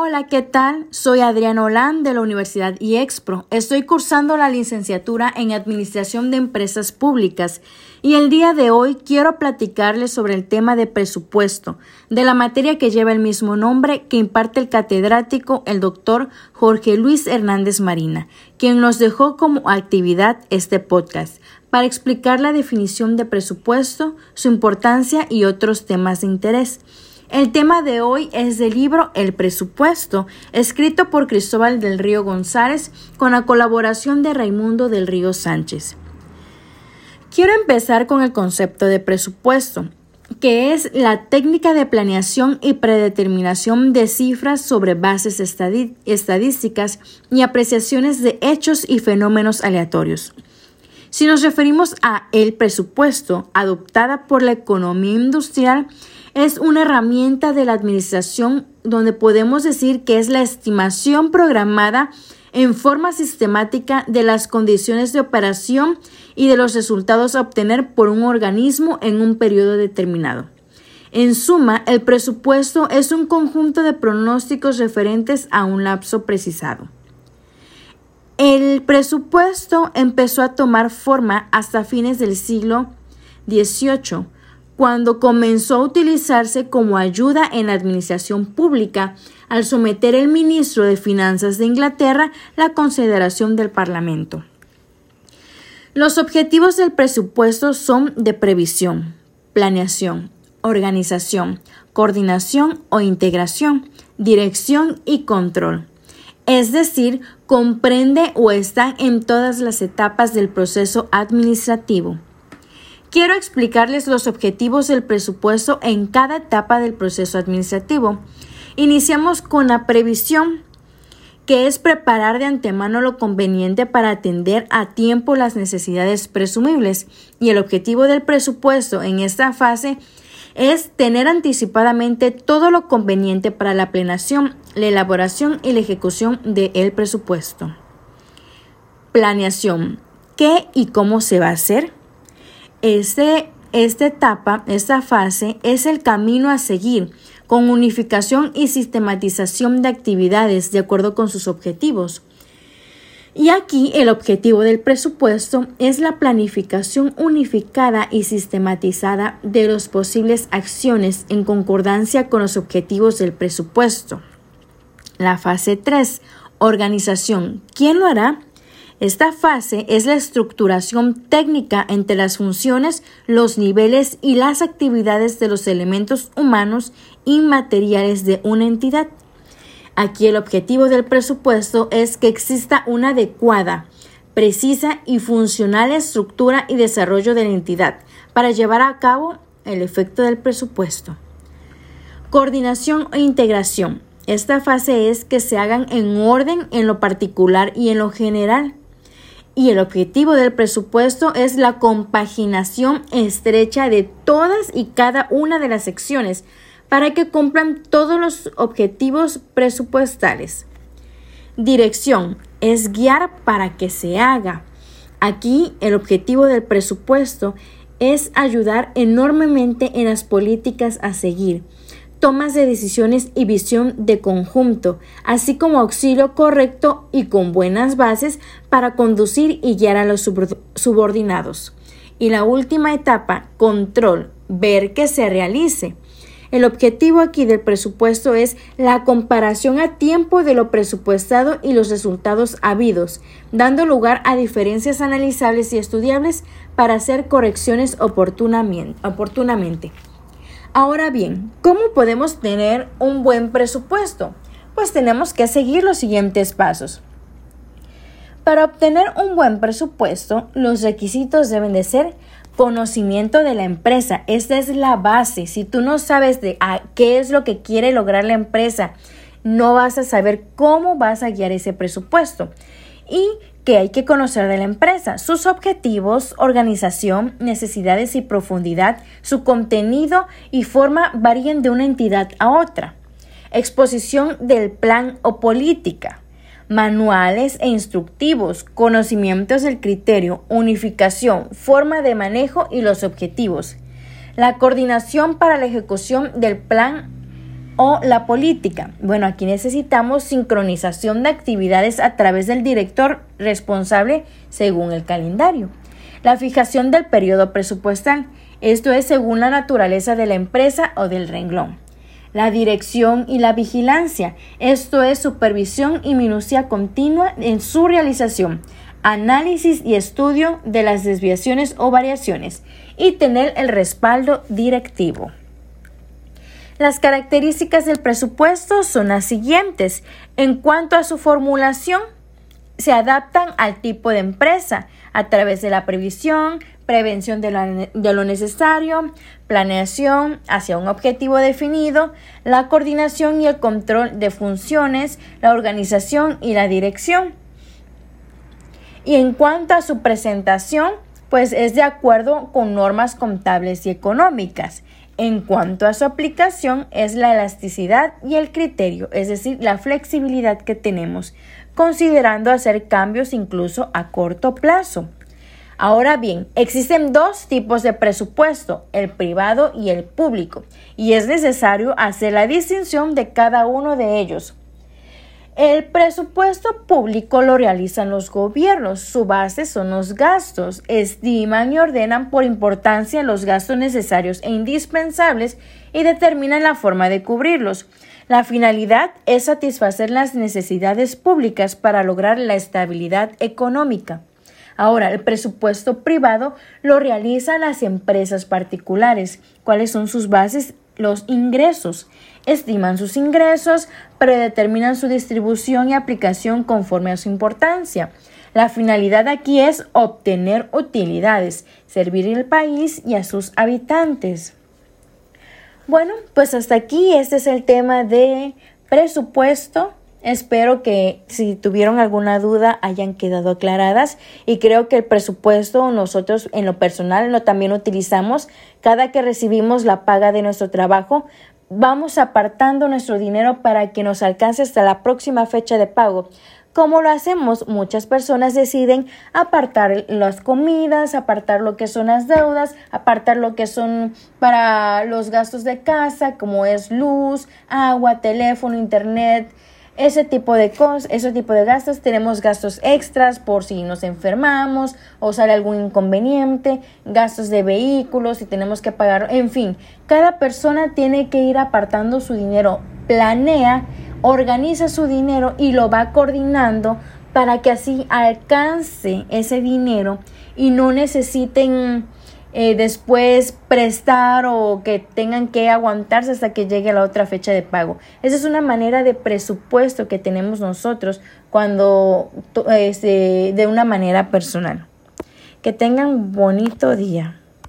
Hola, ¿qué tal? Soy Adriana Olan de la Universidad IEXPRO. Estoy cursando la licenciatura en Administración de Empresas Públicas y el día de hoy quiero platicarles sobre el tema de presupuesto, de la materia que lleva el mismo nombre que imparte el catedrático el doctor Jorge Luis Hernández Marina, quien nos dejó como actividad este podcast para explicar la definición de presupuesto, su importancia y otros temas de interés. El tema de hoy es del libro El presupuesto, escrito por Cristóbal del Río González con la colaboración de Raimundo del Río Sánchez. Quiero empezar con el concepto de presupuesto, que es la técnica de planeación y predeterminación de cifras sobre bases estadísticas y apreciaciones de hechos y fenómenos aleatorios. Si nos referimos a el presupuesto adoptada por la economía industrial, es una herramienta de la administración donde podemos decir que es la estimación programada en forma sistemática de las condiciones de operación y de los resultados a obtener por un organismo en un periodo determinado. En suma, el presupuesto es un conjunto de pronósticos referentes a un lapso precisado. El presupuesto empezó a tomar forma hasta fines del siglo XVIII, cuando comenzó a utilizarse como ayuda en la administración pública al someter el ministro de Finanzas de Inglaterra la consideración del Parlamento. Los objetivos del presupuesto son de previsión, planeación, organización, coordinación o integración, dirección y control es decir, comprende o está en todas las etapas del proceso administrativo. Quiero explicarles los objetivos del presupuesto en cada etapa del proceso administrativo. Iniciamos con la previsión, que es preparar de antemano lo conveniente para atender a tiempo las necesidades presumibles. Y el objetivo del presupuesto en esta fase es tener anticipadamente todo lo conveniente para la plenación, la elaboración y la ejecución del presupuesto. Planeación. ¿Qué y cómo se va a hacer? Este, esta etapa, esta fase es el camino a seguir con unificación y sistematización de actividades de acuerdo con sus objetivos. Y aquí el objetivo del presupuesto es la planificación unificada y sistematizada de las posibles acciones en concordancia con los objetivos del presupuesto. La fase 3. Organización. ¿Quién lo hará? Esta fase es la estructuración técnica entre las funciones, los niveles y las actividades de los elementos humanos y materiales de una entidad. Aquí el objetivo del presupuesto es que exista una adecuada, precisa y funcional estructura y desarrollo de la entidad para llevar a cabo el efecto del presupuesto. Coordinación e integración. Esta fase es que se hagan en orden en lo particular y en lo general. Y el objetivo del presupuesto es la compaginación estrecha de todas y cada una de las secciones para que cumplan todos los objetivos presupuestales. Dirección es guiar para que se haga. Aquí el objetivo del presupuesto es ayudar enormemente en las políticas a seguir, tomas de decisiones y visión de conjunto, así como auxilio correcto y con buenas bases para conducir y guiar a los subordinados. Y la última etapa, control, ver que se realice. El objetivo aquí del presupuesto es la comparación a tiempo de lo presupuestado y los resultados habidos, dando lugar a diferencias analizables y estudiables para hacer correcciones oportunamente. Ahora bien, ¿cómo podemos tener un buen presupuesto? Pues tenemos que seguir los siguientes pasos. Para obtener un buen presupuesto, los requisitos deben de ser conocimiento de la empresa. Esta es la base. Si tú no sabes de qué es lo que quiere lograr la empresa, no vas a saber cómo vas a guiar ese presupuesto. Y que hay que conocer de la empresa, sus objetivos, organización, necesidades y profundidad, su contenido y forma varían de una entidad a otra. Exposición del plan o política manuales e instructivos, conocimientos del criterio, unificación, forma de manejo y los objetivos. La coordinación para la ejecución del plan o la política. Bueno, aquí necesitamos sincronización de actividades a través del director responsable según el calendario. La fijación del periodo presupuestal, esto es según la naturaleza de la empresa o del renglón. La dirección y la vigilancia, esto es supervisión y minucia continua en su realización, análisis y estudio de las desviaciones o variaciones y tener el respaldo directivo. Las características del presupuesto son las siguientes. En cuanto a su formulación, se adaptan al tipo de empresa a través de la previsión, prevención de, lo necesario, planeación hacia un objetivo definido, la coordinación y el control de funciones, la organización y la dirección. Y en cuanto a su presentación, pues es de acuerdo con normas contables y económicas. En cuanto a su aplicación, es la elasticidad y el criterio, es decir, la flexibilidad que tenemos, considerando hacer cambios incluso a corto plazo. Ahora bien, existen dos tipos de presupuesto, el privado y el público, y es necesario hacer la distinción de cada uno de ellos. El presupuesto público lo realizan los gobiernos. Su base son los gastos. Estiman y ordenan por importancia los gastos necesarios e indispensables y determinan la forma de cubrirlos. La finalidad es satisfacer las necesidades públicas para lograr la estabilidad económica. Ahora, el presupuesto privado lo realizan las empresas particulares. ¿Cuáles son sus bases? Los ingresos estiman sus ingresos, predeterminan su distribución y aplicación conforme a su importancia. La finalidad aquí es obtener utilidades, servir al país y a sus habitantes. Bueno, pues hasta aquí este es el tema de presupuesto. Espero que si tuvieron alguna duda hayan quedado aclaradas y creo que el presupuesto nosotros en lo personal lo también utilizamos cada que recibimos la paga de nuestro trabajo vamos apartando nuestro dinero para que nos alcance hasta la próxima fecha de pago. Como lo hacemos, muchas personas deciden apartar las comidas, apartar lo que son las deudas, apartar lo que son para los gastos de casa, como es luz, agua, teléfono, internet, ese tipo de cosas, ese tipo de gastos, tenemos gastos extras por si nos enfermamos o sale algún inconveniente, gastos de vehículos, si tenemos que pagar, en fin, cada persona tiene que ir apartando su dinero, planea, organiza su dinero y lo va coordinando para que así alcance ese dinero y no necesiten eh, después prestar o que tengan que aguantarse hasta que llegue la otra fecha de pago. Esa es una manera de presupuesto que tenemos nosotros cuando este, de una manera personal. Que tengan bonito día.